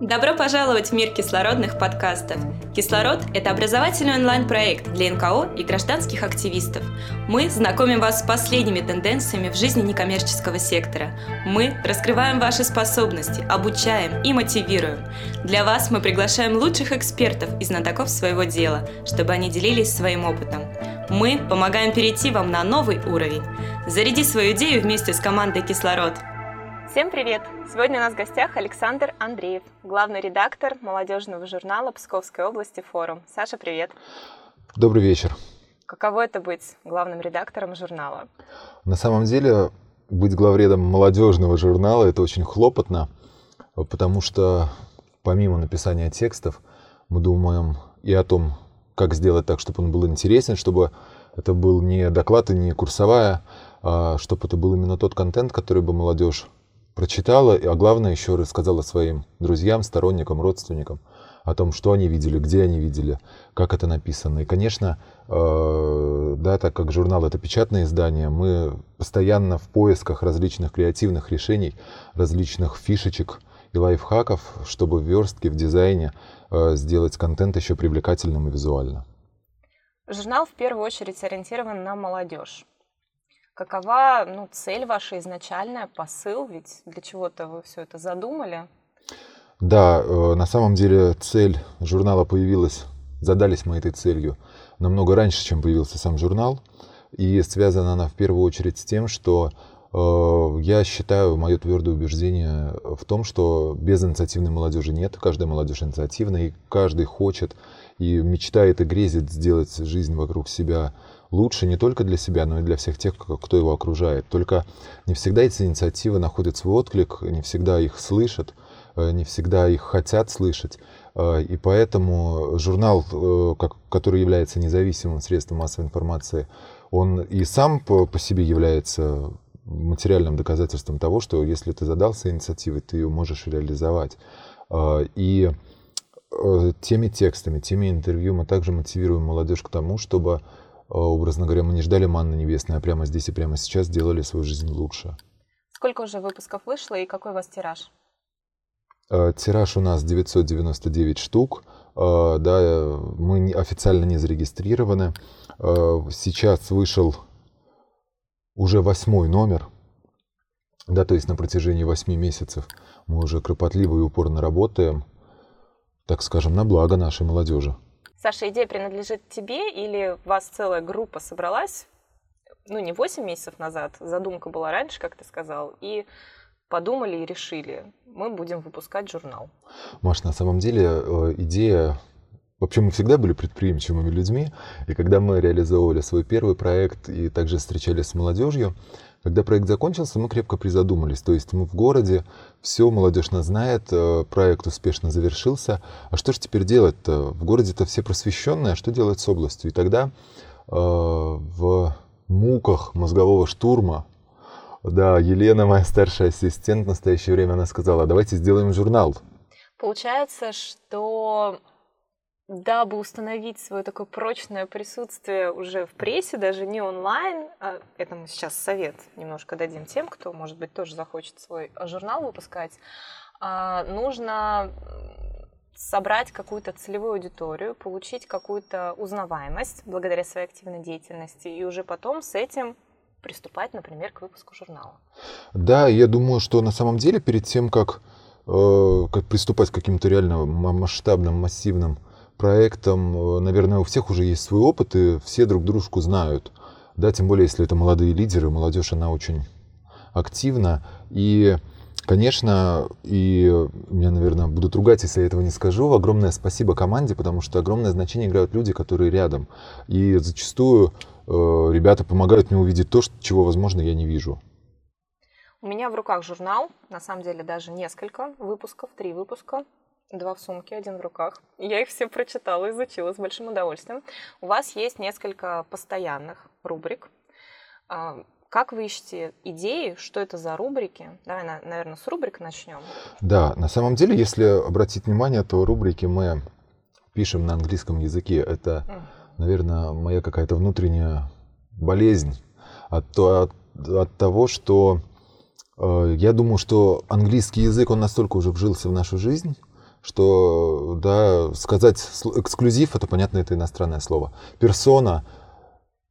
Добро пожаловать в мир кислородных подкастов. «Кислород» — это образовательный онлайн-проект для НКО и гражданских активистов. Мы знакомим вас с последними тенденциями в жизни некоммерческого сектора. Мы раскрываем ваши способности, обучаем и мотивируем. Для вас мы приглашаем лучших экспертов и знатоков своего дела, чтобы они делились своим опытом. Мы помогаем перейти вам на новый уровень. Заряди свою идею вместе с командой «Кислород». Всем привет! Сегодня у нас в гостях Александр Андреев, главный редактор молодежного журнала Псковской области «Форум». Саша, привет! Добрый вечер! Каково это быть главным редактором журнала? На самом деле, быть главредом молодежного журнала – это очень хлопотно, потому что помимо написания текстов мы думаем и о том, как сделать так, чтобы он был интересен, чтобы это был не доклад и не курсовая, а чтобы это был именно тот контент, который бы молодежь прочитала, а главное еще рассказала своим друзьям, сторонникам, родственникам о том, что они видели, где они видели, как это написано. И, конечно, э, да, так как журнал это печатное издание, мы постоянно в поисках различных креативных решений, различных фишечек и лайфхаков, чтобы в верстке, в дизайне сделать контент еще привлекательным и визуально. Журнал в первую очередь ориентирован на молодежь. Какова ну, цель ваша изначальная, посыл? Ведь для чего-то вы все это задумали? Да, э, на самом деле цель журнала появилась, задались мы этой целью намного раньше, чем появился сам журнал. И связана она в первую очередь с тем, что э, я считаю, мое твердое убеждение в том, что без инициативной молодежи нет. Каждая молодежь инициативна, и каждый хочет и мечтает и грезит сделать жизнь вокруг себя лучше не только для себя, но и для всех тех, кто его окружает. Только не всегда эти инициативы находят свой отклик, не всегда их слышат, э, не всегда их хотят слышать. Э, и поэтому журнал, э, который является независимым средством массовой информации, он и сам по, себе является материальным доказательством того, что если ты задался инициативой, ты ее можешь реализовать. И теми текстами, теми интервью мы также мотивируем молодежь к тому, чтобы а, образно говоря, мы не ждали манны небесной, а прямо здесь и прямо сейчас сделали свою жизнь лучше. Сколько уже выпусков вышло и какой у вас тираж? А, тираж у нас 999 штук. А, да, мы официально не зарегистрированы. Сейчас вышел уже восьмой номер. Да, то есть на протяжении восьми месяцев мы уже кропотливо и упорно работаем, так скажем, на благо нашей молодежи. Саша, идея принадлежит тебе или вас целая группа собралась, ну, не 8 месяцев назад, задумка была раньше, как ты сказал, и подумали и решили, мы будем выпускать журнал. Маш, на самом деле э, идея Вообще мы всегда были предприимчивыми людьми, и когда мы реализовывали свой первый проект и также встречались с молодежью, когда проект закончился, мы крепко призадумались. То есть мы в городе, все, молодежь нас знает, э, проект успешно завершился. А что же теперь делать-то? В городе-то все просвещенные, а что делать с областью? И тогда э, в муках мозгового штурма, да, Елена, моя старшая ассистент в настоящее время, она сказала, давайте сделаем журнал. Получается, что дабы установить свое такое прочное присутствие уже в прессе, даже не онлайн, а это мы сейчас совет немножко дадим тем, кто, может быть, тоже захочет свой журнал выпускать, а, нужно собрать какую-то целевую аудиторию, получить какую-то узнаваемость благодаря своей активной деятельности, и уже потом с этим приступать, например, к выпуску журнала. Да, я думаю, что на самом деле перед тем, как, э, как приступать к каким-то реально масштабным, массивным проектом, э, наверное, у всех уже есть свой опыт, и все друг дружку знают. Да, тем более, если это молодые лидеры, молодежь, она очень активна. И, конечно, и меня, наверное, будут ругать, если я этого не скажу. Огромное спасибо команде, потому что огромное значение играют люди, которые рядом. И зачастую э, ребята помогают мне увидеть то, чего, возможно, я не вижу. У меня в руках журнал, на самом деле даже несколько выпусков, три выпуска. Два в сумке, один в руках. Я их все прочитала, изучила с большим удовольствием. У вас есть несколько постоянных рубрик. А, как вы ищете идеи, что это за рубрики? Давай, наверное, с рубрик начнем. Да, на самом деле, если обратить внимание, то рубрики мы пишем на английском языке. Это, наверное, моя какая-то внутренняя болезнь от, от, от того, что Э, я думаю, что английский язык, он настолько уже вжился в нашу жизнь, что, да, сказать эксклюзив, это, понятно, это иностранное слово. Персона,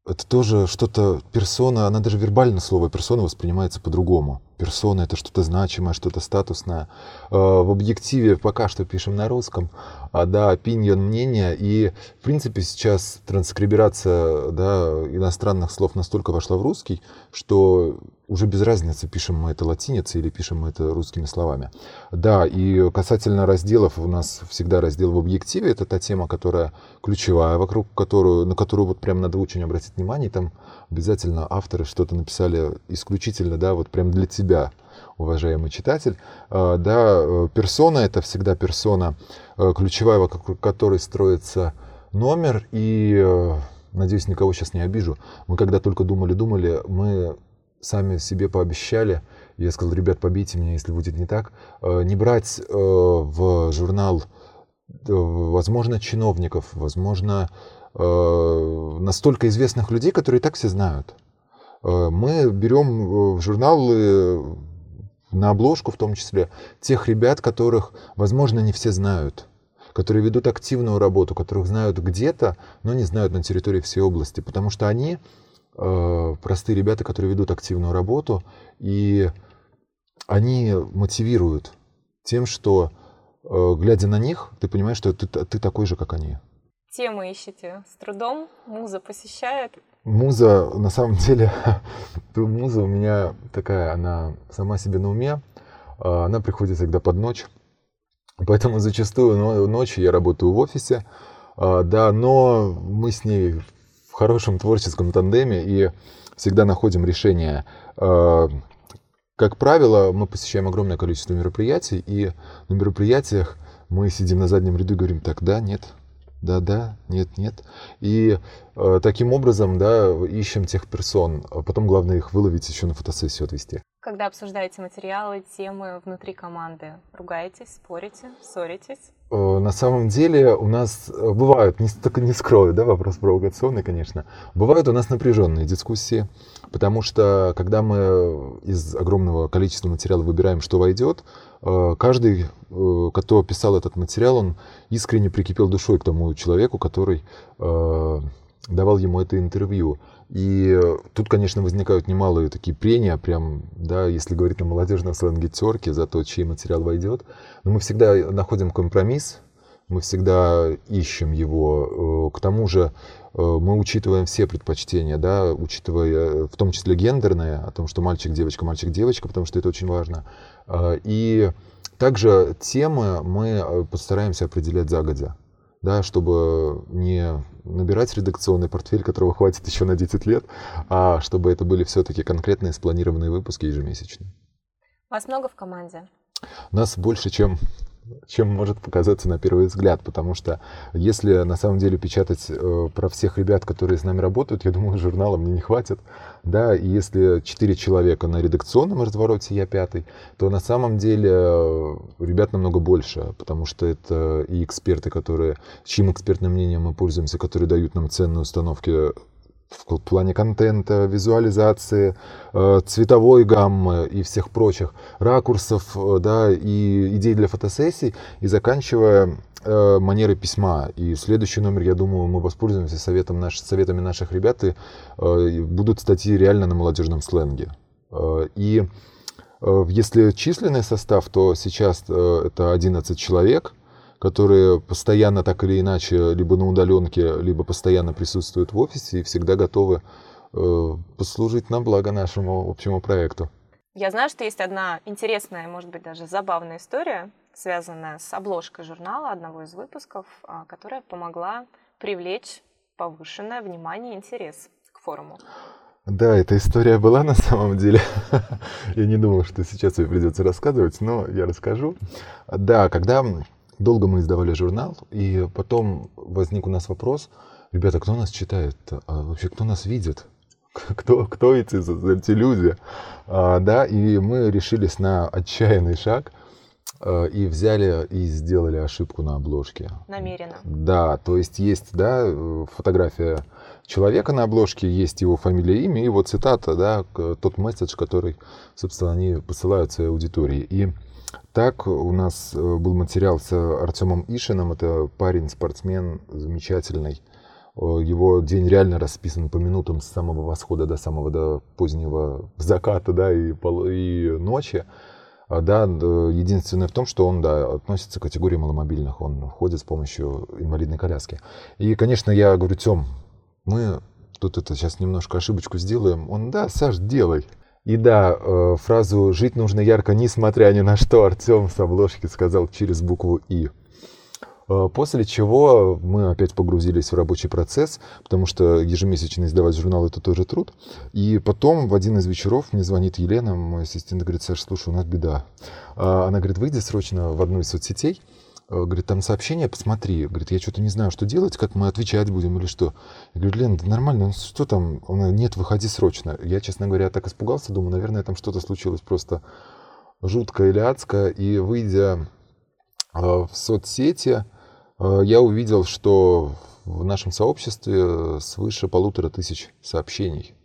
это тоже что-то, персона, она даже вербально слово персона воспринимается по-другому. Персона это что-то значимое, что-то статусное. Э, в объективе пока что пишем на русском, а, да, opinion, мнение. И, в принципе, сейчас транскриберация да, иностранных слов настолько вошла в русский, что уже без разницы, пишем мы это латиницей или пишем мы это русскими словами. Да, и касательно разделов, у нас всегда раздел в объективе, это та тема, которая ключевая, вокруг которую, на которую вот прям надо очень обратить внимание, там обязательно авторы что-то написали исключительно, да, вот прям для тебя, уважаемый читатель. А, да, э, персона — это всегда персона, э, ключевая, вокруг которой строится номер, и э, надеюсь, никого сейчас не обижу. Мы когда только думали-думали, мы сами себе пообещали, я сказал, ребят, побейте меня, если будет не так, э, не брать в журнал, возможно, чиновников, возможно, настолько известных людей, которые и так все знают. Мы берем в журналы на обложку в том числе тех ребят, которых, возможно, не все знают которые ведут активную работу, которых знают где-то, но не знают на территории всей области, потому что они Э, простые ребята, которые ведут активную работу, и они мотивируют тем, что, э, глядя на них, ты понимаешь, что ты, ты такой же, как они. Темы ищете с трудом, муза посещает? Муза, на самом деле, муза у меня такая, она сама себе на уме, а она приходит всегда под ночь, поэтому зачастую ночью я работаю в офисе, а, да, но мы с ней хорошем творческом тандеме и всегда находим решение. А, как правило, мы посещаем огромное количество мероприятий, и на мероприятиях мы сидим на заднем ряду и говорим, так, да, нет, да, да, нет, нет. И э, таким образом, да, ищем тех персон. А потом главное их выловить еще на фотосессию отвести. Когда обсуждаете материалы, темы внутри команды, ругаетесь, спорите, ссоритесь? Э, на самом деле у нас э, бывают, не, только не скрою, да, вопрос провокационный, конечно, бывают у нас напряженные дискуссии, потому что когда мы из огромного количества материала выбираем, что войдет, каждый, кто писал этот материал, он искренне прикипел душой к тому человеку, который давал ему это интервью. И тут, конечно, возникают немалые такие прения, прям, да, если говорить на молодежном сленге, терки за то, чей материал войдет. Но мы всегда находим компромисс, мы всегда ищем его. К тому же э, мы учитываем все предпочтения, да, учитывая в том числе гендерные, о том, что мальчик, девочка, мальчик, девочка, потому что это очень важно. Э, и также темы мы э, постараемся определять загодя да, чтобы не набирать редакционный портфель, которого хватит еще на 10 лет, а чтобы это были все-таки конкретные спланированные выпуски ежемесячные. Вас много в команде? Нас больше, чем чем может показаться на первый взгляд, потому что если на самом деле печатать э, про всех ребят, которые с нами работают, я думаю, журнала мне не хватит, да, и если четыре человека на редакционном развороте, я пятый, то на самом деле э, ребят намного больше, потому что это и эксперты, которые, чьим экспертным мнением мы пользуемся, которые дают нам ценные установки в плане контента, визуализации, э, цветовой гаммы и всех прочих ракурсов, э, да, и идей для фотосессий, и заканчивая э, манерой письма. И следующий номер, я думаю, мы воспользуемся советом наш, советами наших ребят, и будут статьи реально на молодежном сленге. И если численный состав, то сейчас это 11 человек – которые постоянно так или иначе либо на удаленке, либо постоянно присутствуют в офисе и всегда готовы э, послужить на благо нашему общему проекту. Я знаю, что есть одна интересная, может быть, даже забавная история, связанная с обложкой журнала одного из выпусков, а, которая помогла привлечь повышенное внимание и интерес к форуму. Да, эта история была на самом деле. я не думал, что сейчас ее придется рассказывать, но я расскажу. Да, когда долго мы издавали журнал, и потом возник у нас вопрос, ребята, кто нас читает? А вообще, кто нас видит? Кто, кто эти, эти люди? А, да, и мы решились на отчаянный шаг а, и взяли и сделали ошибку на обложке. Намеренно. Да, то есть есть, да, фотография человека на обложке, есть его фамилия, имя и его цитата, да, тот месседж, который, собственно, они посылают своей аудитории. И так у нас э, был материал с Артемом Ишиным, это парень, спортсмен, замечательный. Его день реально расписан по минутам с самого восхода до самого до позднего заката, да, и, и ночи. А, да, единственное в том, что он, да, относится к категории маломобильных, он ходит с помощью инвалидной коляски. И, конечно, я говорю, Тем, мы тут это сейчас немножко ошибочку сделаем. Он, да, Саш, делай. И да, э, фразу «жить нужно ярко, несмотря ни на что» Артем с обложки сказал через букву «и». Э, после чего мы опять погрузились в рабочий процесс, потому что ежемесячно издавать журнал – это тоже труд. И потом в один из вечеров мне звонит Елена, мой ассистент, говорит, Саша, слушай, у нас беда. А она говорит, выйди срочно в одну из соцсетей, э, Говорит, там сообщение, посмотри. Говорит, я что-то не знаю, что делать, как мы отвечать будем или что. Я говорю, Лен, да нормально, ну что там? Он, нет, выходи срочно. Я, честно говоря, так испугался, думаю, наверное, там что-то случилось просто жуткое или адское. И выйдя э, в соцсети, Э, я увидел, что в нашем сообществе свыше полутора тысяч сообщений.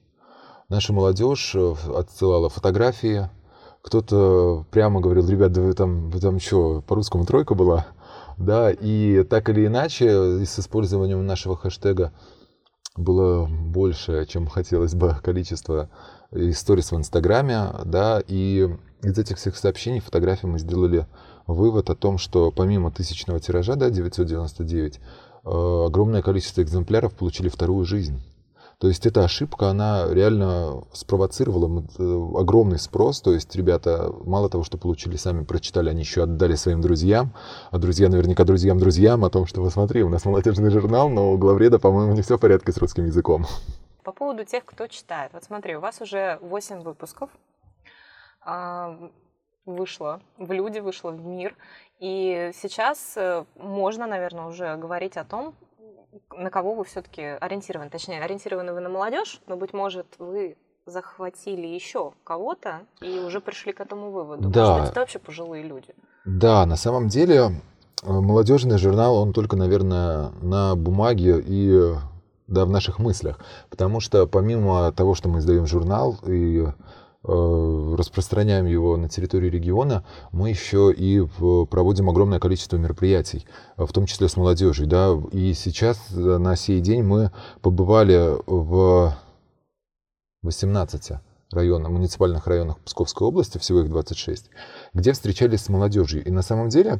Наша молодежь э, отсылала фотографии, кто-то прямо говорил, ребят, да вы там, вы там что, по-русскому тройка была? Да, и так или иначе, с использованием нашего хэштега было больше, чем хотелось бы количество историй в Инстаграме, да, и из этих всех сообщений фотографии мы сделали вывод о том, что помимо тысячного тиража, да, 999, э, огромное количество экземпляров получили вторую жизнь. То есть эта ошибка, она реально спровоцировала э, огромный спрос. То есть ребята мало того, что получили сами, прочитали, они еще отдали своим друзьям. А друзья наверняка друзьям друзьям о том, что, вот смотри, у нас молодежный журнал, но у главреда, по-моему, не все в порядке с русским языком. По поводу тех, кто читает. Вот смотри, у вас уже 8 выпусков. А, вышло в люди, вышло в мир. И сейчас э, можно, наверное, уже говорить о том, на кого вы все-таки ориентированы. Точнее, ориентированы вы на молодежь, но, быть может, вы захватили еще кого-то и уже пришли к этому выводу. Да. Может это вообще пожилые люди. Да, на самом деле э, молодежный журнал, он только, наверное, на бумаге и да, в наших мыслях. Потому что помимо того, что мы издаем журнал и распространяем его на территории региона, мы еще и проводим огромное количество мероприятий, в том числе с молодежью. Да? И сейчас э, на сей день мы побывали в 18 районах, муниципальных районах Псковской области, всего их 26, где встречались с молодежью. И на самом деле э,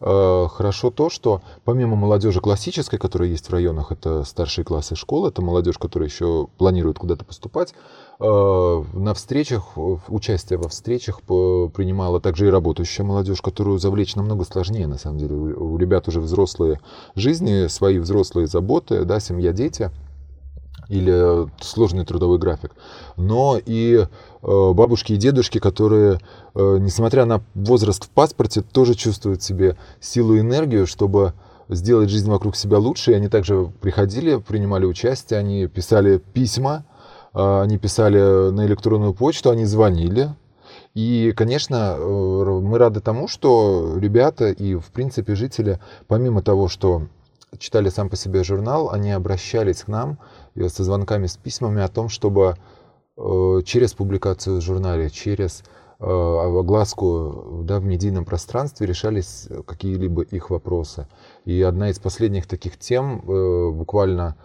хорошо то, что помимо молодежи классической, которая есть в районах, это старшие классы школы, это молодежь, которая еще планирует куда-то поступать, Э, на встречах, участие во встречах принимала также и работающая молодежь, которую завлечь намного сложнее, на самом деле. У ребят уже взрослые жизни, свои взрослые заботы, да, семья, дети или сложный трудовой график. Но и э, бабушки и дедушки, которые, э, несмотря на возраст в паспорте, тоже чувствуют в себе силу и энергию, чтобы сделать жизнь вокруг себя лучше. И они также приходили, принимали участие, они писали письма, они писали на электронную почту, они звонили. И, конечно, э, мы рады тому, что ребята и, в принципе, жители, помимо того, что читали сам по себе журнал, они обращались к нам со звонками, с письмами о том, чтобы э, через публикацию в журнале, через э, огласку да, в медийном пространстве решались какие-либо их вопросы. И одна из последних таких тем буквально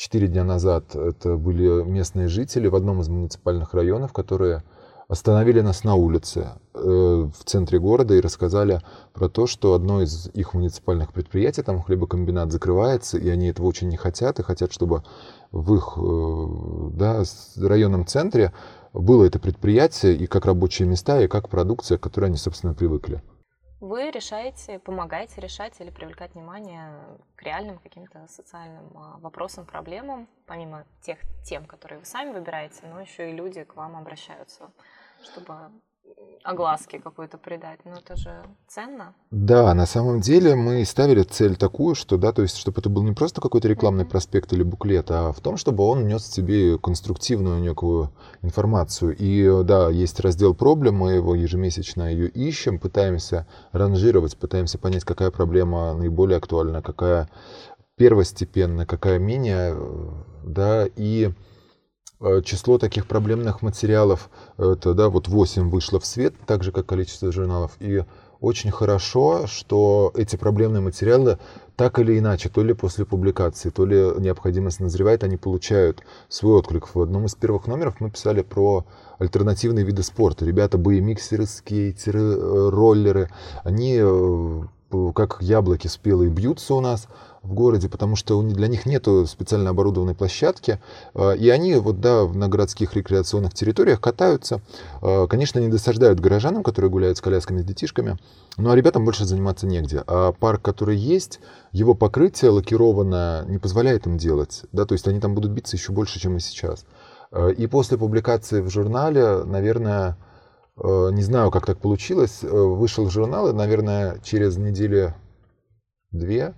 Четыре дня назад это были местные жители в одном из муниципальных районов, которые остановили нас на улице э, в центре города и рассказали про то, что одно из их муниципальных предприятий, там хлебокомбинат, закрывается, и они этого очень не хотят, и хотят, чтобы в их э, да, районном центре было это предприятие и как рабочие места, и как продукция, к которой они, собственно, привыкли. Вы решаете, помогаете решать или привлекать внимание к реальным каким-то социальным а, вопросам, проблемам, помимо тех тем, которые вы сами выбираете, но еще и люди к вам обращаются, чтобы огласки какой-то придать, но это же ценно. Да, на самом деле мы ставили цель такую, что, да, то есть, чтобы это был не просто какой-то рекламный mm-hmm. проспект или буклет, а в том, чтобы он нес в себе конструктивную некую информацию. И, да, есть раздел проблем, мы его ежемесячно ее ищем, пытаемся ранжировать, пытаемся понять, какая проблема наиболее актуальна, какая первостепенно, какая менее, да, и число таких проблемных материалов, это, да, вот 8 вышло в свет, так же, как количество журналов, и очень хорошо, что эти проблемные материалы так или иначе, то ли после публикации, то ли необходимость назревает, они получают свой отклик. В одном из первых номеров мы писали про альтернативные виды спорта. Ребята, боемиксеры, скейтеры, э, роллеры, они э, как яблоки спелые бьются у нас в городе, потому что для них нет специально оборудованной площадки, а, и они вот, да, на городских рекреационных территориях катаются. А, конечно, не досаждают горожанам, которые гуляют с колясками, с детишками, ну а ребятам больше заниматься негде. А парк, который есть, его покрытие лакированное не позволяет им делать, да, то есть они там будут биться еще больше, чем и сейчас. А, и после публикации в журнале, наверное, не знаю, как так получилось, вышел журнал, и, наверное, через недели две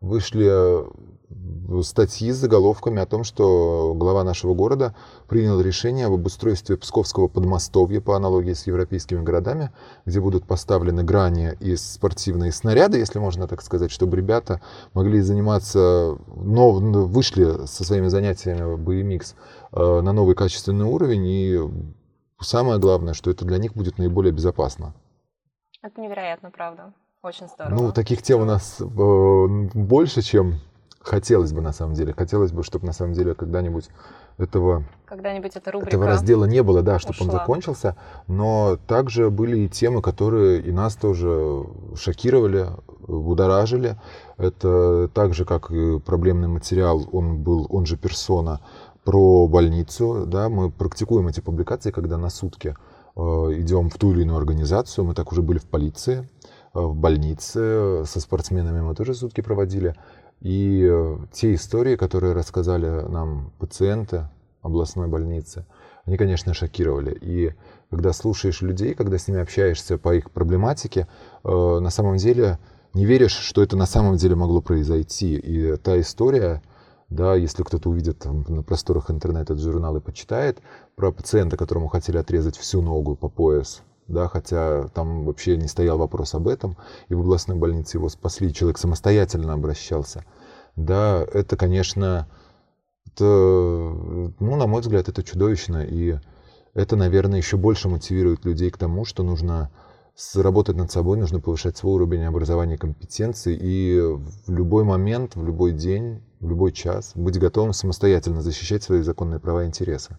вышли э, статьи с заголовками о том, что глава нашего города принял решение об обустройстве Псковского подмостовья по аналогии с европейскими городами, где будут поставлены грани и спортивные снаряды, если можно так сказать, чтобы ребята могли заниматься, но вышли со своими занятиями BMX э, на новый качественный уровень, и самое главное, что это для них будет наиболее безопасно. Это невероятно, правда. Очень здорово. Ну, таких тем у нас э, больше, чем хотелось бы на самом деле. Хотелось бы, чтобы на самом деле когда-нибудь этого, когда-нибудь эта этого раздела не было, да, чтобы ушла. он закончился. Но также были и темы, которые и нас тоже шокировали, будоражили. Это так же, как и проблемный материал, он был, он же персона, про больницу. Да, мы практикуем эти публикации, когда на сутки э, идем в ту или иную организацию. Мы так уже были в полиции в больнице, со спортсменами мы тоже сутки проводили. И э, те истории, которые рассказали нам пациенты областной больницы, они, конечно, шокировали. И когда слушаешь людей, когда с ними общаешься по их проблематике, э, на самом деле не веришь, что это на самом деле могло произойти. И та история, да, если кто-то увидит там, на просторах интернета журнал и почитает про пациента, которому хотели отрезать всю ногу по пояс, да, хотя там вообще не стоял вопрос об этом, и в областной больнице его спасли, человек самостоятельно обращался. Да, это, конечно, это, ну, на мой взгляд, это чудовищно, и это, наверное, еще больше мотивирует людей к тому, что нужно работать над собой, нужно повышать свой уровень образования и компетенции, и в любой момент, в любой день, в любой час быть готовым самостоятельно защищать свои законные права и интересы.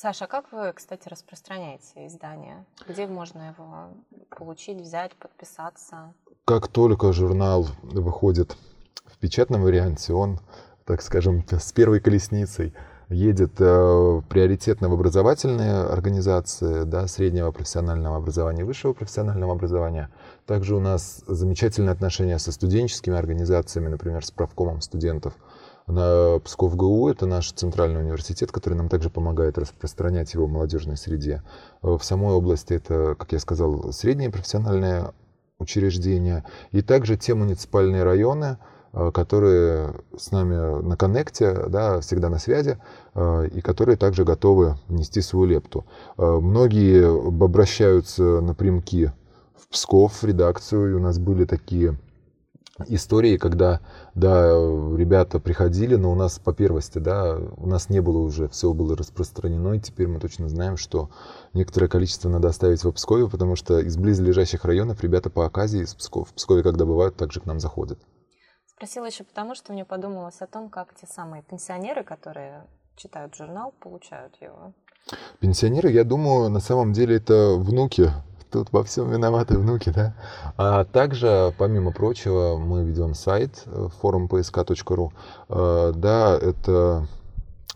Саша, а как вы, кстати, распространяете издание? Где можно его получить, взять, подписаться? Как только журнал выходит в печатном варианте, он, так скажем, с первой колесницей едет э, приоритетно в образовательные организации да, среднего профессионального образования, высшего профессионального образования. Также у нас замечательные отношения со студенческими организациями, например, с правкомом студентов – на Псков ГУ это наш центральный университет, который нам также помогает распространять его в молодежной среде. Э, в самой области это, как я сказал, средние профессиональные учреждения и также те муниципальные районы, э, которые с нами на коннекте, да, всегда на связи, э, и которые также готовы внести свою лепту. Многие обращаются напрямки в Псков, в редакцию, и у нас были такие истории, когда, да, ребята приходили, но у нас по первости, да, у нас не было уже, все было распространено, и теперь мы точно знаем, что некоторое количество надо оставить в Пскове, потому что из близлежащих районов ребята по оказии из Пскова, в Пскове, когда бывают, также к нам заходят. Спросила еще потому, что мне подумалось о том, как те самые пенсионеры, которые читают журнал, получают его. Пенсионеры, я думаю, на самом деле это внуки тут во всем виноваты внуки, да. А также, помимо прочего, мы ведем сайт э, forumpsk.ru. Э, да, это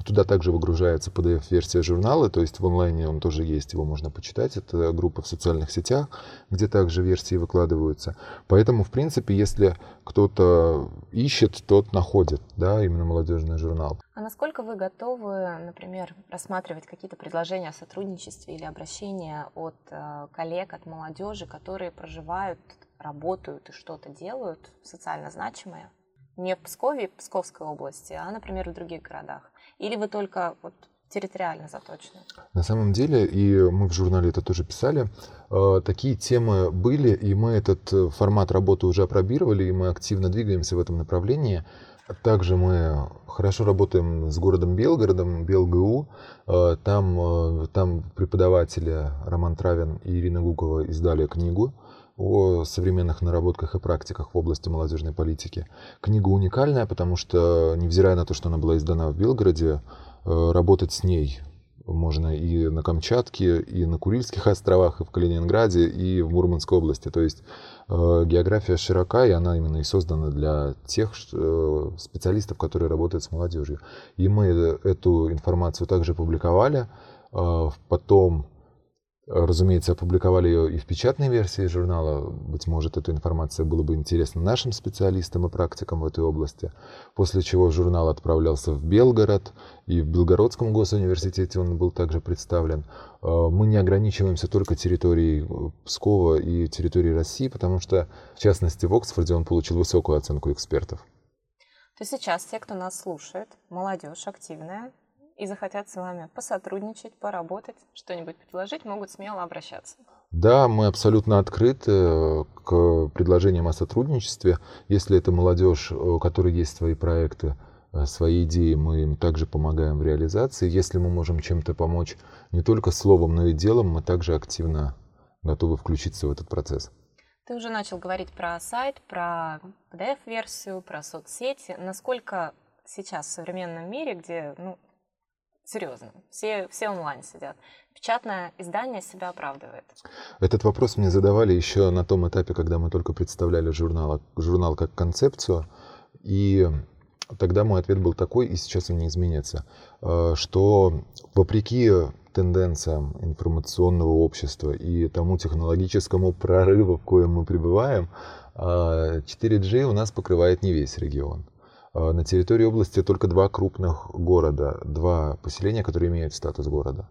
Туда также выгружается PDF-версия журнала, то есть в онлайне он тоже есть, его можно почитать. Это группа в социальных сетях, где также версии выкладываются. Поэтому, в принципе, если кто-то ищет, тот находит, да, именно молодежный журнал. А насколько вы готовы, например, рассматривать какие-то предложения о сотрудничестве или обращения от э, коллег, от молодежи, которые проживают, работают и что-то делают социально значимое? Не в Пскове, Псковской области, а, например, в других городах. Или вы только вот территориально заточены? На самом деле, и мы в журнале это тоже писали, э, такие темы были, и мы этот э, формат работы уже опробировали, и мы активно двигаемся в этом направлении. Также мы хорошо работаем с городом Белгородом, БелГУ. Э, там, там преподаватели Роман Травин и Ирина Гукова издали книгу о современных наработках и практиках в области молодежной политики. Книга уникальная, потому что, невзирая на то, что она была издана в Белгороде, работать с ней можно и на Камчатке, и на Курильских островах, и в Калининграде, и в Мурманской области. То есть э, география широка, и она именно и создана для тех э, специалистов, которые работают с молодежью. И мы эту информацию также публиковали. Э, потом Разумеется, опубликовали ее и в печатной версии журнала. Быть может, эта информация была бы интересна нашим специалистам и практикам в этой области. После чего журнал отправлялся в Белгород, и в Белгородском госуниверситете он был также представлен. А, мы не ограничиваемся только территорией э, Пскова и территорией России, потому что, в частности, в Оксфорде он получил высокую оценку экспертов. То сейчас те, кто нас слушает, молодежь активная, и захотят с вами посотрудничать, поработать, что-нибудь предложить, могут смело обращаться. Да, мы абсолютно открыты э, к предложениям о сотрудничестве. Если это молодежь, у которой есть свои проекты, э, свои идеи, мы им также помогаем в реализации. Если мы можем чем-то помочь не только словом, но и делом, мы также активно готовы включиться в этот процесс. Ты уже начал говорить про сайт, про PDF-версию, про соцсети. Насколько сейчас в современном мире, где ну, Серьезно. Все, все онлайн сидят. Печатное издание себя оправдывает. Этот вопрос мне задавали еще на том этапе, когда мы только представляли журнал, журнал как концепцию. И тогда мой ответ был такой, и сейчас он не изменится, э, что вопреки тенденциям информационного общества и тому технологическому прорыву, в коем мы пребываем, 4G э, у нас покрывает не весь регион. А, на территории области только два крупных города, два поселения, которые имеют статус города.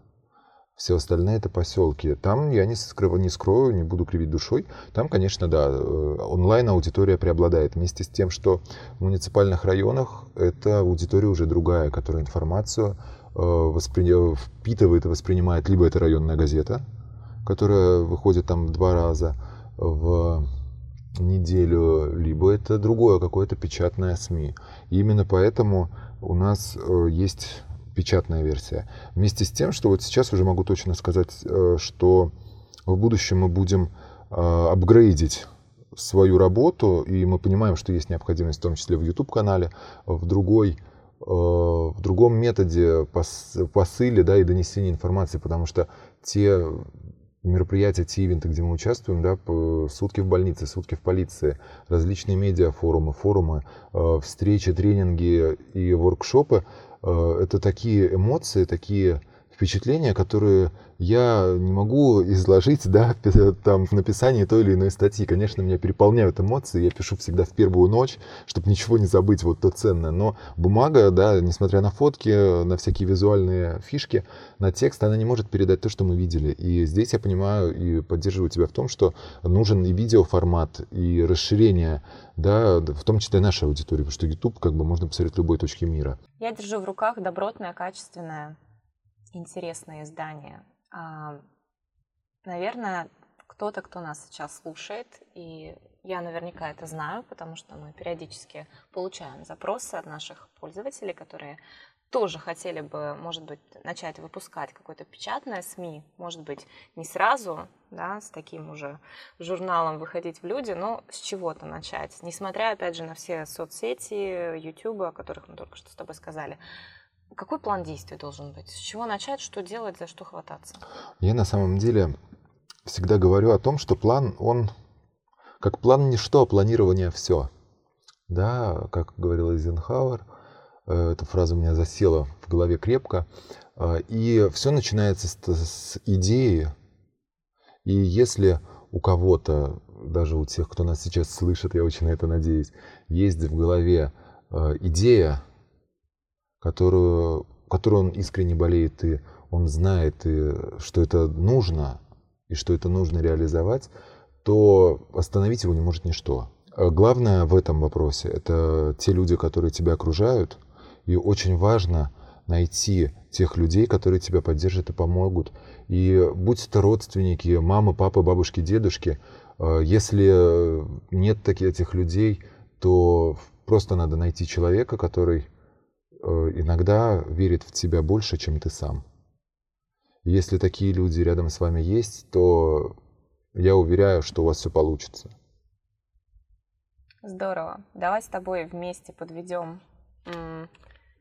Все остальные это поселки. Там я не, скрываю, не скрою, не буду кривить душой. Там, конечно, да, э, онлайн-аудитория преобладает. Вместе с тем, что в муниципальных районах эта аудитория уже другая, которая информацию э, воспри... впитывает и воспринимает либо это районная газета, которая выходит там два раза в неделю, либо это другое какое-то печатное СМИ. И именно поэтому у нас э, есть печатная версия. Вместе с тем, что вот сейчас уже могу точно сказать, э, что в будущем мы будем э, апгрейдить свою работу, и мы понимаем, что есть необходимость в том числе в YouTube-канале, в другой в другом методе посыле да, и донесения информации, потому что те мероприятия, те ивенты, где мы участвуем, да, сутки в больнице, сутки в полиции, различные медиафорумы, форумы, э, встречи, тренинги и воркшопы, э, это такие эмоции, такие впечатления, которые я не могу изложить да, там, в написании той или иной статьи. Конечно, меня переполняют эмоции, я пишу всегда в первую ночь, чтобы ничего не забыть, вот то ценное. Но бумага, да, несмотря на фотки, на всякие визуальные фишки, на текст, она не может передать то, что мы видели. И здесь я понимаю и поддерживаю тебя в том, что нужен и видеоформат, и расширение, да, в том числе нашей аудитории, потому что YouTube как бы можно посмотреть любой точке мира. Я держу в руках добротное, качественное интересное издание. А, наверное, кто-то, кто нас сейчас слушает, и я наверняка это знаю, потому что мы периодически получаем запросы от наших пользователей, которые тоже хотели бы, может быть, начать выпускать какое-то печатное СМИ, может быть, не сразу, да, с таким уже журналом выходить в люди, но с чего-то начать, несмотря, опять же, на все соцсети, YouTube, о которых мы только что с тобой сказали. Какой план действий должен быть? С чего начать, что делать, за что хвататься? Я на самом деле всегда говорю о том, что план, он как план ничто, а планирование все. Да, как говорил Эйзенхауэр, э, эта фраза у меня засела в голове крепко. Э, и все начинается с, с идеи. И если у кого-то, даже у тех, кто нас сейчас слышит, я очень на это надеюсь, есть в голове э, идея, которую, которую он искренне болеет, и он знает, и, что это нужно, и что это нужно реализовать, то остановить его не может ничто. А главное в этом вопросе – это те люди, которые тебя окружают, и очень важно найти тех людей, которые тебя поддержат и помогут. И будь это родственники, мамы, папы, бабушки, дедушки, а, если нет таких этих людей, то просто надо найти человека, который э, иногда верит в тебя больше, чем ты сам. Если такие люди рядом с вами есть, то я уверяю, что у вас все получится. Здорово. Давай с тобой вместе подведем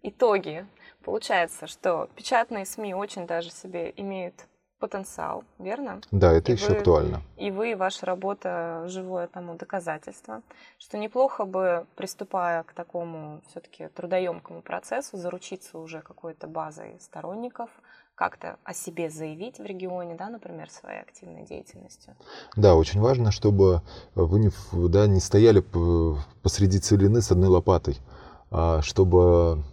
итоги. Получается, что печатные СМИ очень даже себе имеют потенциал, верно? Да, это и еще вы, актуально. И вы, и ваша работа живое тому доказательство, что неплохо бы, приступая к такому все-таки трудоемкому процессу, заручиться уже какой-то базой сторонников, как-то о себе заявить в регионе, да, например, своей активной деятельностью. Да, очень важно, чтобы вы не, да, не стояли посреди целины с одной лопатой, а чтобы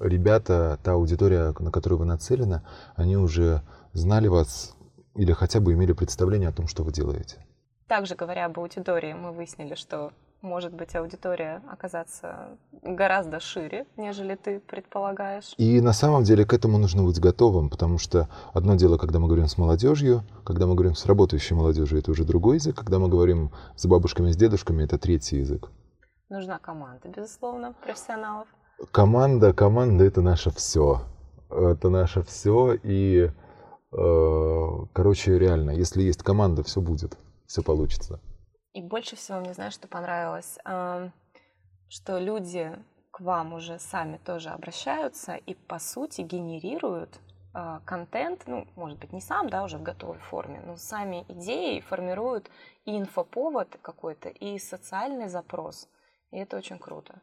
ребята, та аудитория, на которую вы нацелены, они уже знали вас или хотя бы имели представление о том, что вы делаете. Также говоря об аудитории, мы выяснили, что может быть аудитория оказаться гораздо шире, нежели ты предполагаешь. И на самом деле к этому нужно быть готовым, потому что одно дело, когда мы говорим с молодежью, когда мы говорим с работающей молодежью, это уже другой язык, когда мы говорим с бабушками, с дедушками, это третий язык. Нужна команда, безусловно, профессионалов. Команда, команда это наше все. Это наше все. И, короче, реально, если есть команда, все будет, все получится. И больше всего мне, знаешь, что понравилось, что люди к вам уже сами тоже обращаются и, по сути, генерируют а, контент, ну, может быть, не сам, да, уже в готовой форме, но сами идеи формируют и инфоповод какой-то, и социальный запрос. И это очень круто.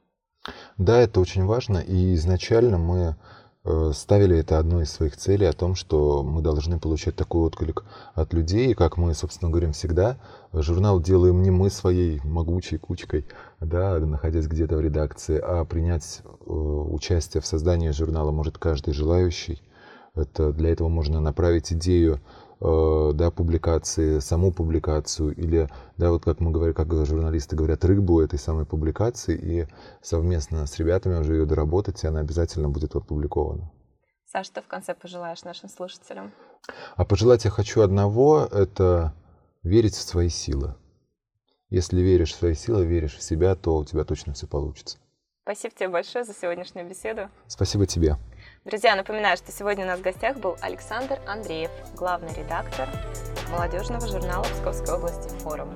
Да, это очень важно. И изначально мы Э, ставили это одной из своих целей о том, что мы должны получать такой отклик от людей, и как мы, собственно, говорим всегда, журнал делаем не мы своей могучей кучкой, да, находясь где-то в редакции, а принять э, участие в создании журнала может каждый желающий. Это, для этого можно направить идею Э, да, публикации, саму публикацию, или, да, вот как мы говорим, как журналисты говорят, рыбу этой самой публикации, и совместно с ребятами уже ее доработать, и она обязательно будет опубликована. Саш, что в конце пожелаешь нашим слушателям? А пожелать я хочу одного, это верить в свои силы. Если веришь в свои силы, веришь в себя, то у тебя точно все получится. Спасибо тебе большое за сегодняшнюю беседу. Спасибо тебе. Друзья, напоминаю, что сегодня у нас в гостях был Александр Андреев, главный редактор молодежного журнала Псковской области «Форум».